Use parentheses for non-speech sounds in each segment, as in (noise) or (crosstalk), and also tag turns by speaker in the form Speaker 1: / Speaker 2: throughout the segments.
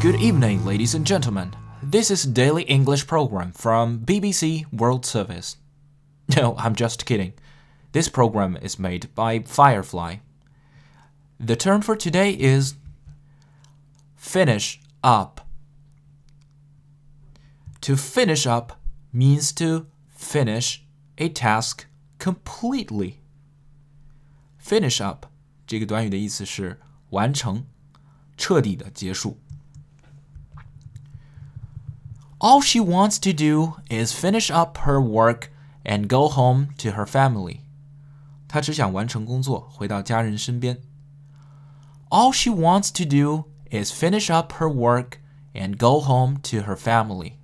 Speaker 1: Good evening, ladies and gentlemen. This is daily English program from BBC World Service. (laughs) No, I'm just kidding. This program is made by Firefly. The term for today is finish up. To finish up means to finish a task completely. Finish up 这个短语的意思是完成、彻底的结束。 All she wants to do is finish up her work and go home to her family. 她只想完成工作，回到家人身边。All she wants to do is finish up her work and go home to her family.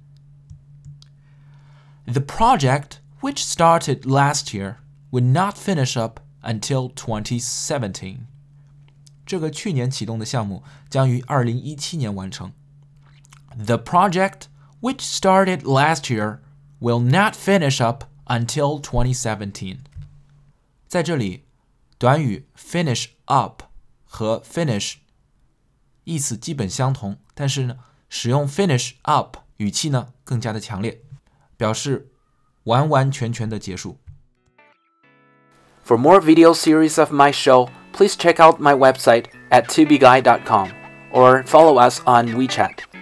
Speaker 1: The project, which started last year, would not finish up until 2017. 这个去年启动的项目将于二零一七年完成。The project, which started last year, will not finish up until 2017. 在这里，短语 finish up 和 finish 意思基本相同，但是呢，使用 finish up 语气呢更加的强烈。表示完完全全的结束。
Speaker 2: For more video series of my show, please check out my website at tubeguy.com or follow us on WeChat.